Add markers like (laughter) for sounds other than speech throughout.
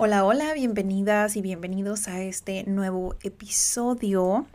Hola, hola, bienvenidas y bienvenidos a este nuevo episodio.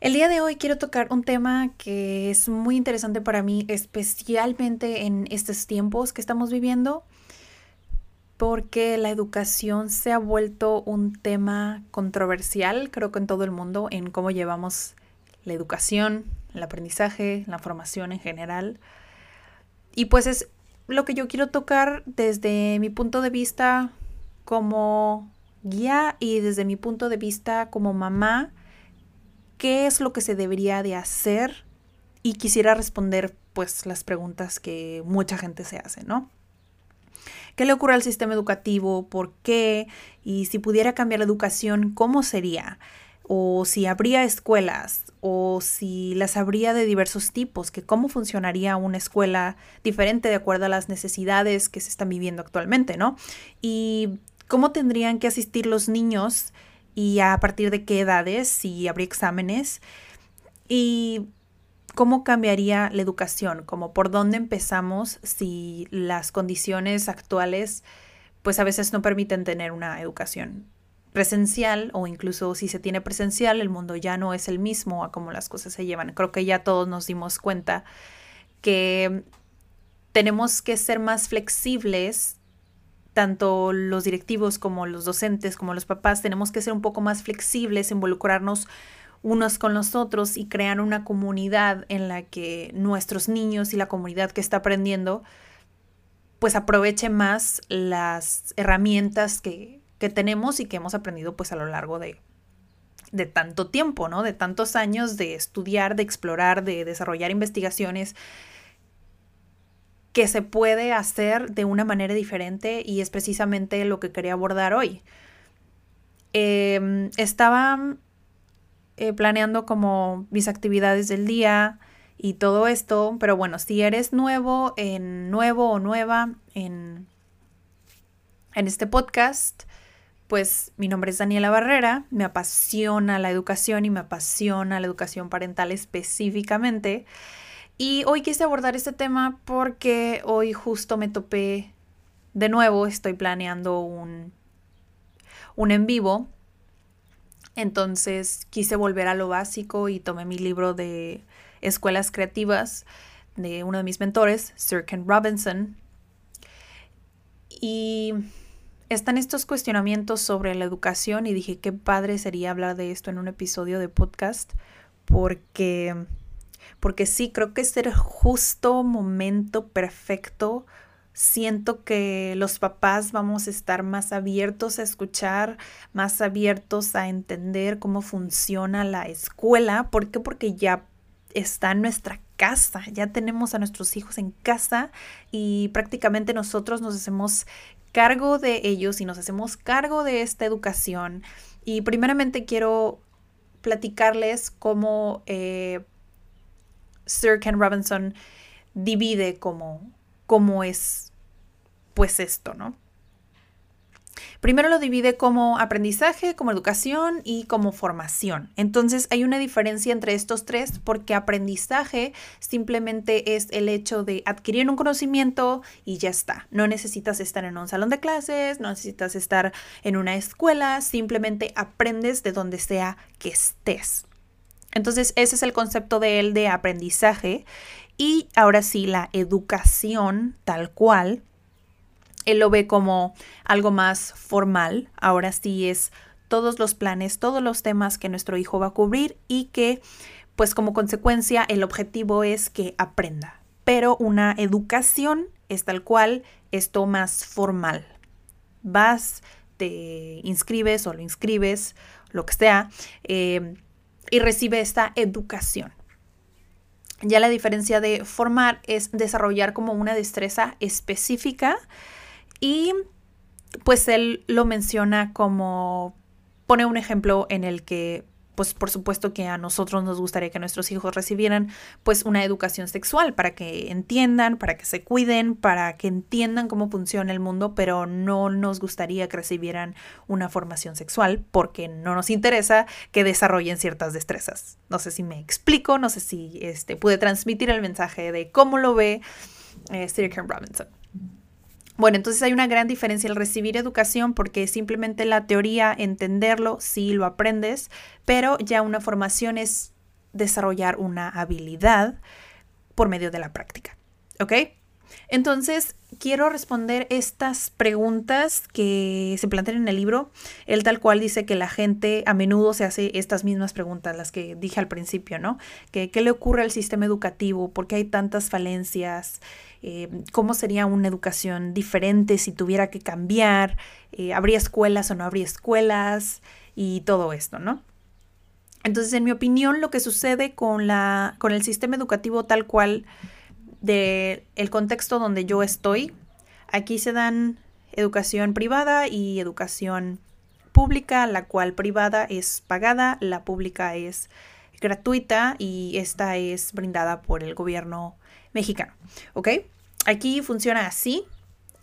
El día de hoy quiero tocar un tema que es muy interesante para mí, especialmente en estos tiempos que estamos viviendo, porque la educación se ha vuelto un tema controversial, creo que en todo el mundo, en cómo llevamos la educación, el aprendizaje, la formación en general. Y pues es lo que yo quiero tocar desde mi punto de vista como guía y desde mi punto de vista como mamá, qué es lo que se debería de hacer y quisiera responder pues las preguntas que mucha gente se hace, ¿no? ¿Qué le ocurre al sistema educativo? ¿Por qué? Y si pudiera cambiar la educación, ¿cómo sería? O si habría escuelas o si las habría de diversos tipos, que cómo funcionaría una escuela diferente de acuerdo a las necesidades que se están viviendo actualmente, ¿no? Y cómo tendrían que asistir los niños y a partir de qué edades, si habría exámenes y cómo cambiaría la educación, como por dónde empezamos si las condiciones actuales pues a veces no permiten tener una educación presencial o incluso si se tiene presencial, el mundo ya no es el mismo a cómo las cosas se llevan. Creo que ya todos nos dimos cuenta que tenemos que ser más flexibles, tanto los directivos como los docentes, como los papás, tenemos que ser un poco más flexibles, involucrarnos unos con los otros y crear una comunidad en la que nuestros niños y la comunidad que está aprendiendo pues aproveche más las herramientas que, que tenemos y que hemos aprendido pues a lo largo de, de tanto tiempo, ¿no? De tantos años de estudiar, de explorar, de desarrollar investigaciones que se puede hacer de una manera diferente y es precisamente lo que quería abordar hoy. Em, estaba eh, planeando como mis actividades del día y todo esto, pero bueno, si eres nuevo, en nuevo o nueva en, en este podcast, pues mi nombre es Daniela Barrera, me apasiona la educación y me apasiona la educación parental específicamente. Y hoy quise abordar este tema porque hoy justo me topé de nuevo, estoy planeando un, un en vivo. Entonces quise volver a lo básico y tomé mi libro de escuelas creativas de uno de mis mentores, Sir Ken Robinson. Y están estos cuestionamientos sobre la educación y dije qué padre sería hablar de esto en un episodio de podcast porque porque sí creo que es el justo momento perfecto siento que los papás vamos a estar más abiertos a escuchar, más abiertos a entender cómo funciona la escuela. ¿Por qué? Porque ya está en nuestra casa, ya tenemos a nuestros hijos en casa y prácticamente nosotros nos hacemos cargo de ellos y nos hacemos cargo de esta educación. Y primeramente quiero platicarles cómo eh, Sir Ken Robinson divide cómo, cómo es pues esto, ¿no? Primero lo divide como aprendizaje, como educación y como formación. Entonces hay una diferencia entre estos tres porque aprendizaje simplemente es el hecho de adquirir un conocimiento y ya está. No necesitas estar en un salón de clases, no necesitas estar en una escuela, simplemente aprendes de donde sea que estés. Entonces ese es el concepto de él de aprendizaje. Y ahora sí, la educación tal cual él lo ve como algo más formal. Ahora sí es todos los planes, todos los temas que nuestro hijo va a cubrir y que pues como consecuencia el objetivo es que aprenda. Pero una educación es tal cual esto más formal. Vas, te inscribes o lo inscribes, lo que sea, eh, y recibe esta educación. Ya la diferencia de formar es desarrollar como una destreza específica y pues él lo menciona como, pone un ejemplo en el que pues por supuesto que a nosotros nos gustaría que nuestros hijos recibieran pues una educación sexual para que entiendan, para que se cuiden, para que entiendan cómo funciona el mundo, pero no nos gustaría que recibieran una formación sexual porque no nos interesa que desarrollen ciertas destrezas. No sé si me explico, no sé si este, pude transmitir el mensaje de cómo lo ve eh, Robinson. Bueno, entonces hay una gran diferencia el recibir educación porque simplemente la teoría, entenderlo, sí lo aprendes, pero ya una formación es desarrollar una habilidad por medio de la práctica. ¿Ok? Entonces, quiero responder estas preguntas que se plantean en el libro. Él tal cual dice que la gente a menudo se hace estas mismas preguntas, las que dije al principio, ¿no? ¿Qué le ocurre al sistema educativo? ¿Por qué hay tantas falencias? Eh, ¿Cómo sería una educación diferente si tuviera que cambiar? Eh, ¿Habría escuelas o no habría escuelas? Y todo esto, ¿no? Entonces, en mi opinión, lo que sucede con, la, con el sistema educativo tal cual del el contexto donde yo estoy, aquí se dan educación privada y educación pública, la cual privada es pagada, la pública es gratuita y esta es brindada por el gobierno mexicano. ¿Ok? Aquí funciona así.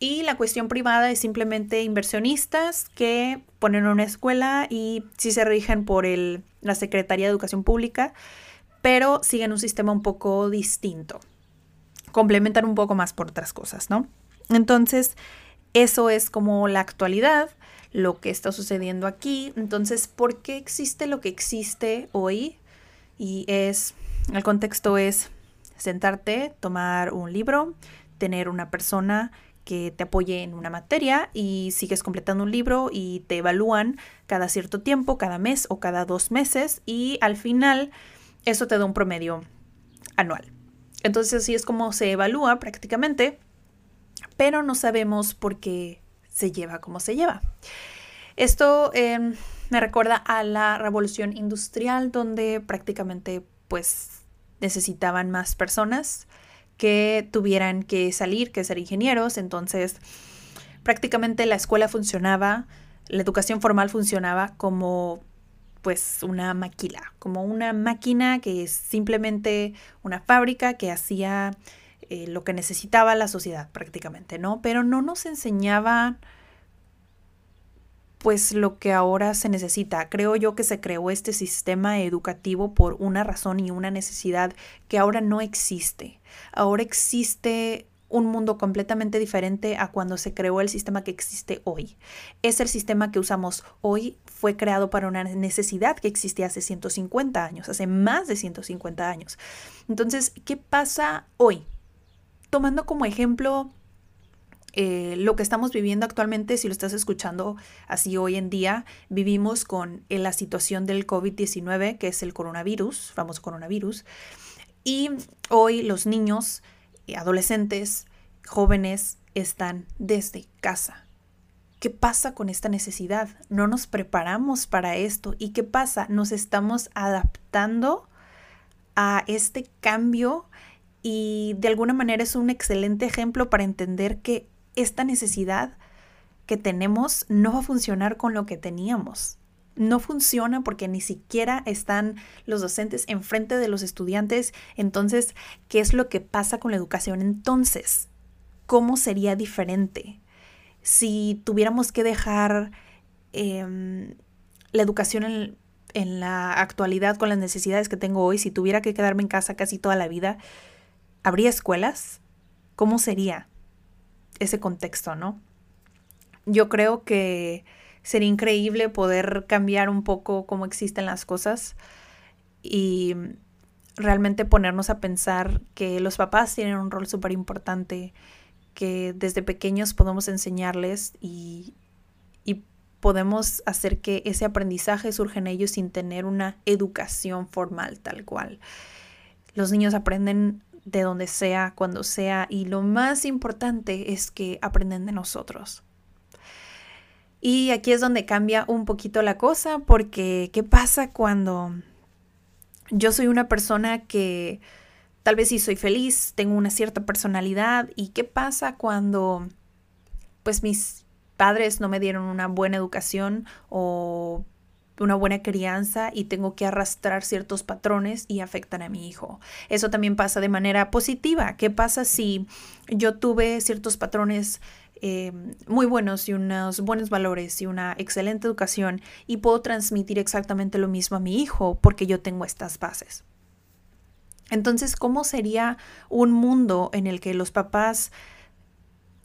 Y la cuestión privada es simplemente inversionistas que ponen una escuela y sí se rigen por el, la Secretaría de Educación Pública, pero siguen un sistema un poco distinto complementar un poco más por otras cosas, ¿no? Entonces, eso es como la actualidad, lo que está sucediendo aquí. Entonces, ¿por qué existe lo que existe hoy? Y es, el contexto es sentarte, tomar un libro, tener una persona que te apoye en una materia y sigues completando un libro y te evalúan cada cierto tiempo, cada mes o cada dos meses y al final eso te da un promedio anual. Entonces así es como se evalúa prácticamente, pero no sabemos por qué se lleva como se lleva. Esto em, me recuerda a la revolución industrial donde prácticamente pues necesitaban más personas que tuvieran que salir, que ser ingenieros, entonces prácticamente la escuela funcionaba, la educación formal funcionaba como pues una maquila, como una máquina que es simplemente una fábrica que hacía eh, lo que necesitaba la sociedad prácticamente, ¿no? Pero no nos enseñaba pues lo que ahora se necesita. Creo yo que se creó este sistema educativo por una razón y una necesidad que ahora no existe. Ahora existe un mundo completamente diferente a cuando se creó el sistema que existe hoy. Es el sistema que usamos hoy, fue creado para una necesidad que existía hace 150 años, hace más de 150 años. Entonces, ¿qué pasa hoy? Tomando como ejemplo eh, lo que estamos viviendo actualmente, si lo estás escuchando así hoy en día, vivimos con eh, la situación del COVID-19, que es el coronavirus, famoso coronavirus, y hoy los niños adolescentes, jóvenes, están desde casa. ¿Qué pasa con esta necesidad? No nos preparamos para esto. ¿Y qué pasa? Nos estamos adaptando a este cambio y de alguna manera es un excelente ejemplo para entender que esta necesidad que tenemos no va a funcionar con lo que teníamos no funciona porque ni siquiera están los docentes enfrente de los estudiantes. Entonces, ¿qué es lo que pasa con la educación entonces? ¿Cómo sería diferente si tuviéramos que dejar em, la educación en, en la actualidad con las necesidades que tengo hoy? Si tuviera que quedarme en casa casi toda la vida, ¿habría escuelas? ¿Cómo sería ese contexto, no? Yo creo que sería increíble poder cambiar un poco cómo existen las cosas y realmente ponernos a pensar que los papás tienen un rol súper importante, que desde pequeños podemos enseñarles y, y podemos hacer que ese aprendizaje surja en ellos sin tener una educación formal tal cual. Los niños aprenden de donde sea, cuando sea, y lo más importante es que aprenden de nosotros. Y aquí es donde cambia un poquito la cosa, porque ¿qué pasa cuando yo soy una persona que tal vez sí soy feliz, tengo una cierta personalidad? ¿Y qué pasa cuando pues mis padres no me dieron una buena educación o una buena crianza y tengo que arrastrar ciertos patrones y afectan a mi hijo. Eso también pasa de manera positiva. ¿Qué pasa si yo tuve ciertos patrones eh, muy buenos y unos buenos valores y una excelente educación y puedo transmitir exactamente lo mismo a mi hijo porque yo tengo estas bases. Entonces, ¿cómo sería un mundo en el que los papás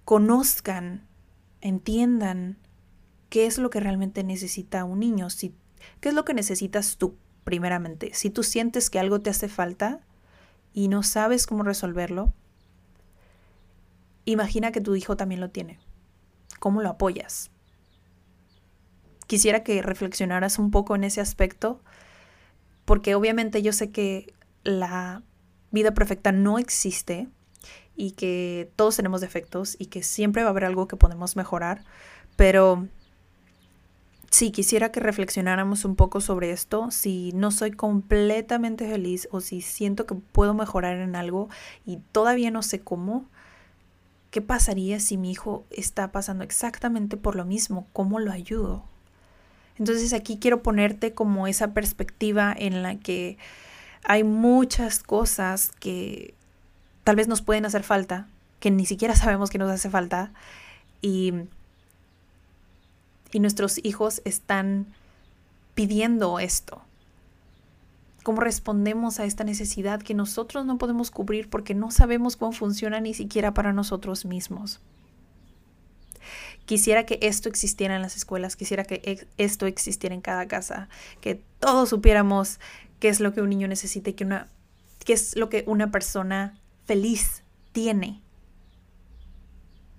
conozcan, entiendan qué es lo que realmente necesita un niño, si, qué es lo que necesitas tú, primeramente. Si tú sientes que algo te hace falta y no sabes cómo resolverlo, imagina que tu hijo también lo tiene. ¿Cómo lo apoyas? Quisiera que reflexionaras un poco en ese aspecto, porque obviamente yo sé que la vida perfecta no existe y que todos tenemos defectos y que siempre va a haber algo que podemos mejorar, pero sí quisiera que reflexionáramos un poco sobre esto, si no soy completamente feliz o si siento que puedo mejorar en algo y todavía no sé cómo, ¿qué pasaría si mi hijo está pasando exactamente por lo mismo? ¿Cómo lo ayudo? Entonces aquí quiero ponerte como esa perspectiva en la que hay muchas cosas que tal vez nos pueden hacer falta, que ni siquiera sabemos que nos hace falta, y, y nuestros hijos están pidiendo esto. ¿Cómo respondemos a esta necesidad que nosotros no podemos cubrir porque no sabemos cómo funciona ni siquiera para nosotros mismos? Quisiera que esto existiera en las escuelas, quisiera que esto existiera en cada casa, que todos supiéramos qué es lo que un niño necesita y que una, qué es lo que una persona feliz tiene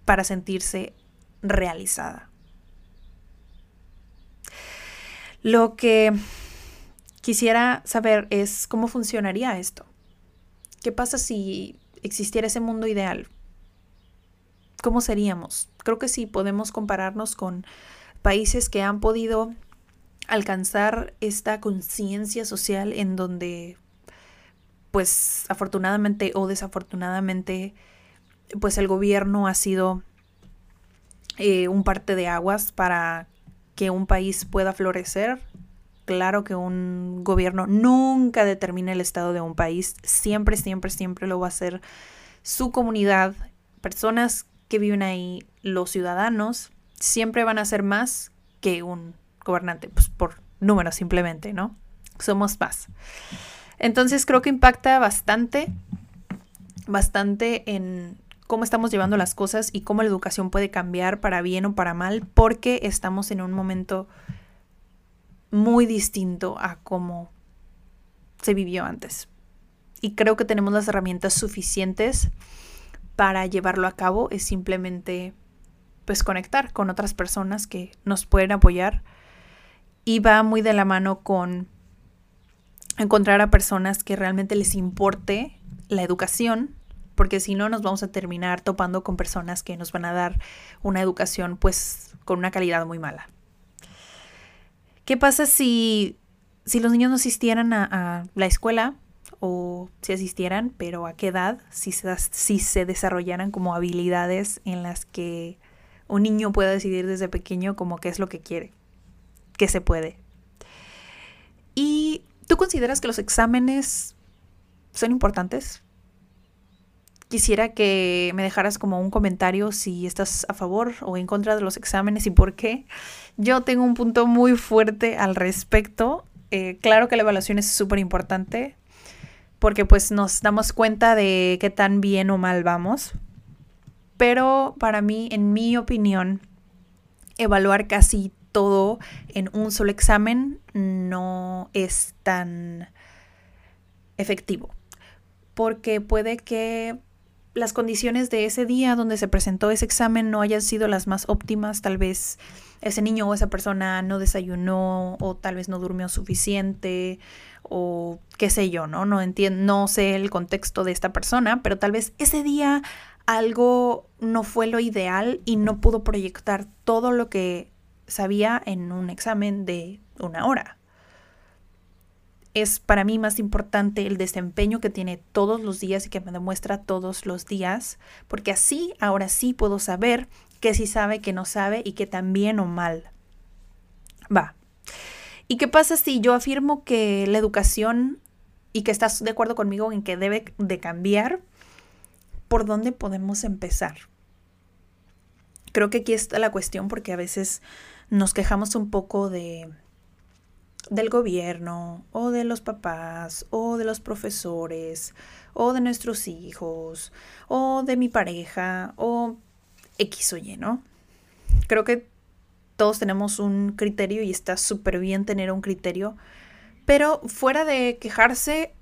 para sentirse realizada. Lo que quisiera saber es cómo funcionaría esto. ¿Qué pasa si existiera ese mundo ideal? ¿Cómo seríamos? Creo que sí podemos compararnos con países que han podido alcanzar esta conciencia social en donde pues afortunadamente o desafortunadamente pues el gobierno ha sido eh, un parte de aguas para que un país pueda florecer. Claro que un gobierno nunca determina el estado de un país, siempre, siempre, siempre lo va a hacer su comunidad, personas que viven ahí, los ciudadanos, siempre van a ser más que un gobernante, pues por números simplemente, ¿no? Somos más. Entonces creo que impacta bastante, bastante en cómo estamos llevando las cosas y cómo la educación puede cambiar para bien o para mal, porque estamos en un momento muy distinto a cómo se vivió antes. Y creo que tenemos las herramientas suficientes para llevarlo a cabo. Es simplemente pues conectar con otras personas que nos pueden apoyar y va muy de la mano con encontrar a personas que realmente les importe la educación, porque si no nos vamos a terminar topando con personas que nos van a dar una educación pues con una calidad muy mala. ¿Qué pasa si, si los niños no asistieran a, la escuela o si asistieran, pero a qué edad, si se, desarrollaran como habilidades en las que un niño pueda decidir desde pequeño como qué es lo que quiere? que se puede. ¿Y tú consideras que los exámenes son importantes? Quisiera que me dejaras como un comentario si estás a favor o en contra de los exámenes y por qué. Yo tengo un punto muy fuerte al respecto. Eh, claro que la evaluación es súper importante porque pues nos damos cuenta de qué tan bien o mal vamos. Pero para mí, en mi opinión, evaluar casi todo en un solo examen no es tan efectivo, porque puede que las condiciones de ese día donde se presentó ese examen no hayan sido las más óptimas, tal vez ese niño o esa persona no desayunó o tal vez no durmió suficiente o qué sé yo, ¿no? No entiendo, no sé el contexto de esta persona, pero tal vez ese día algo no fue lo ideal y no pudo proyectar todo lo que sabía en un examen de una hora. Es para mí más importante el desempeño que tiene todos los días y que me demuestra todos los días, porque así ahora sí puedo saber que sí sabe, que no sabe y que también o mal va. ¿Y qué pasa si yo afirmo que la educación y que estás de acuerdo conmigo en que debe de cambiar? ¿Por dónde podemos empezar? Creo que aquí está la cuestión porque a veces nos quejamos un poco de del gobierno o de los papás o de los profesores o de nuestros hijos o de mi pareja o X o Y, ¿no? Creo que todos tenemos un criterio y está súper bien tener un criterio, pero fuera de quejarse,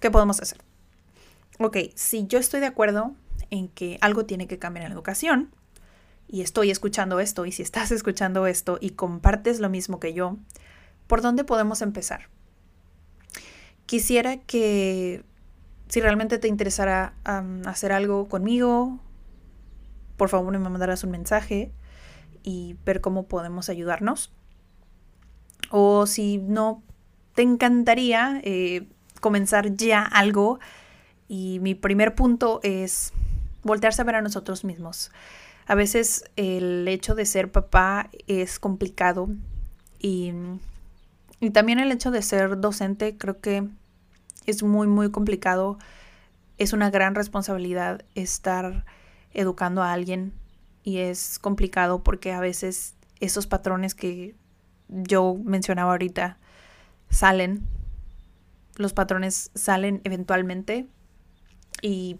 ¿qué podemos hacer? Ok, si yo estoy de acuerdo en que algo tiene que cambiar en la educación, y estoy escuchando esto, y si estás (laughs) escuchando esto y compartes lo mismo que yo, ¿por dónde podemos empezar? Quisiera que si realmente te interesara hacer algo conmigo, por favor me mandarás un mensaje y ver cómo podemos ayudarnos. O si no, te encantaría eh, comenzar ya algo. Y mi primer punto es voltearse a ver a nosotros mismos. A veces el hecho de ser papá es complicado y, también el hecho de ser docente creo que es muy, muy complicado. Es una gran responsabilidad estar educando a alguien y es complicado porque a veces esos patrones que yo mencionaba ahorita salen, los patrones salen eventualmente y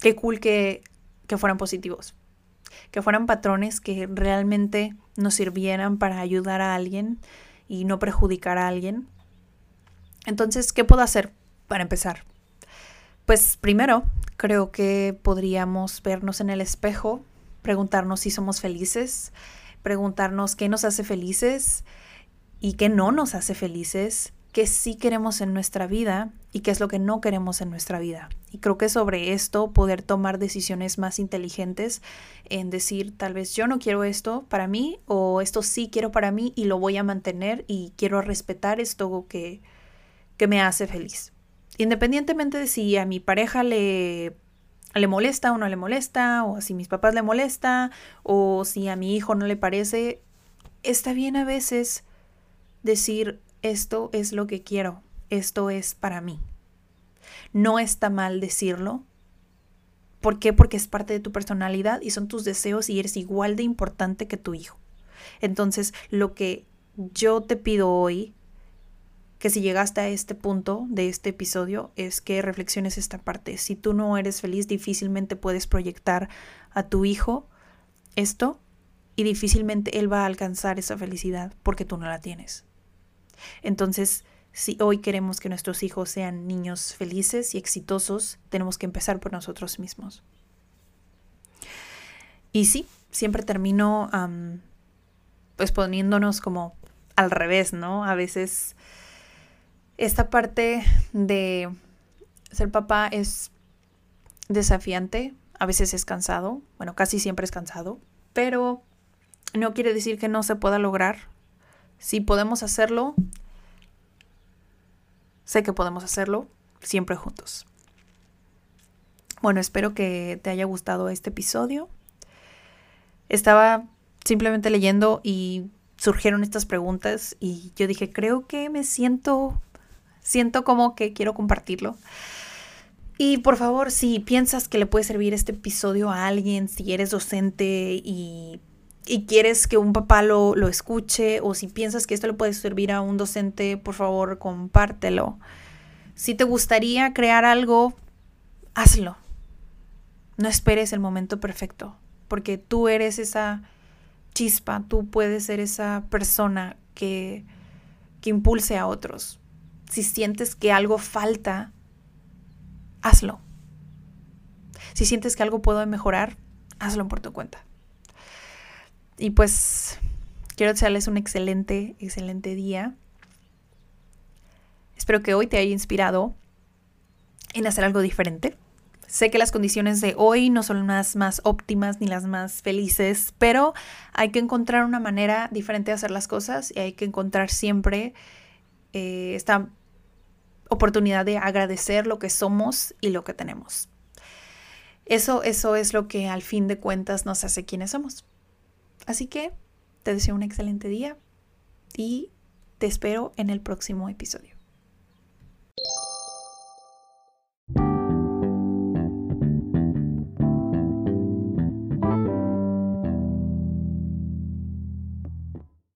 qué cool que, que fueran positivos, que fueran patrones que realmente nos sirvieran para ayudar a alguien y no perjudicar a alguien entonces, ¿qué puedo hacer para empezar? Pues primero, creo que podríamos vernos en el espejo, preguntarnos si somos felices, preguntarnos qué nos hace felices y qué no nos hace felices, qué sí queremos en nuestra vida y qué es lo que no queremos en nuestra vida. Y creo que sobre esto poder tomar decisiones más inteligentes en decir, tal vez yo no quiero esto para mí o esto sí quiero para mí y lo voy a mantener y quiero respetar esto que que me hace feliz. Independientemente de si a mi pareja le, le molesta o no le molesta, o si mis papás le molesta, o si a mi hijo no le parece, está bien a veces decir esto es lo que quiero, esto es para mí. No está mal decirlo. ¿Por qué? Porque es parte de tu personalidad y son tus deseos y eres igual de importante que tu hijo. Entonces, lo que yo te pido hoy que si llegaste a este punto de este episodio es que reflexiones esta parte. Si tú no eres feliz, difícilmente puedes proyectar a tu hijo esto y difícilmente él va a alcanzar esa felicidad porque tú no la tienes. Entonces, si hoy queremos que nuestros hijos sean niños felices y exitosos, tenemos que empezar por nosotros mismos. Y sí, siempre termino pues poniéndonos como al revés, ¿no? A veces esta parte de ser papá es desafiante, a veces es cansado, bueno, casi siempre es cansado, pero no quiere decir que no se pueda lograr. Si podemos hacerlo, sé que podemos hacerlo siempre juntos. Bueno, espero que te haya gustado este episodio. Estaba simplemente leyendo y surgieron estas preguntas y yo dije, creo que me siento siento como que quiero compartirlo. Y por favor, si piensas que le puede servir este episodio a alguien, si eres docente y, quieres que un papá lo, lo, escuche, o si piensas que esto le puede servir a un docente, por favor, compártelo. Si te gustaría crear algo, hazlo. No esperes el momento perfecto, porque tú eres esa chispa, tú puedes ser esa persona que, que impulse a otros si sientes que algo falta, hazlo. Si sientes que algo puedo mejorar, hazlo por tu cuenta. Y pues quiero desearles un excelente, excelente día. Espero que hoy te haya inspirado en hacer algo diferente. Sé que las condiciones de hoy no son las más óptimas ni las más felices, pero hay que encontrar una manera diferente de hacer las cosas y hay que encontrar siempre eh, esta oportunidad de agradecer lo que somos y lo que tenemos. Eso, eso es lo que al fin de cuentas nos hace quienes somos. Así que te deseo un excelente día y te espero en el próximo episodio.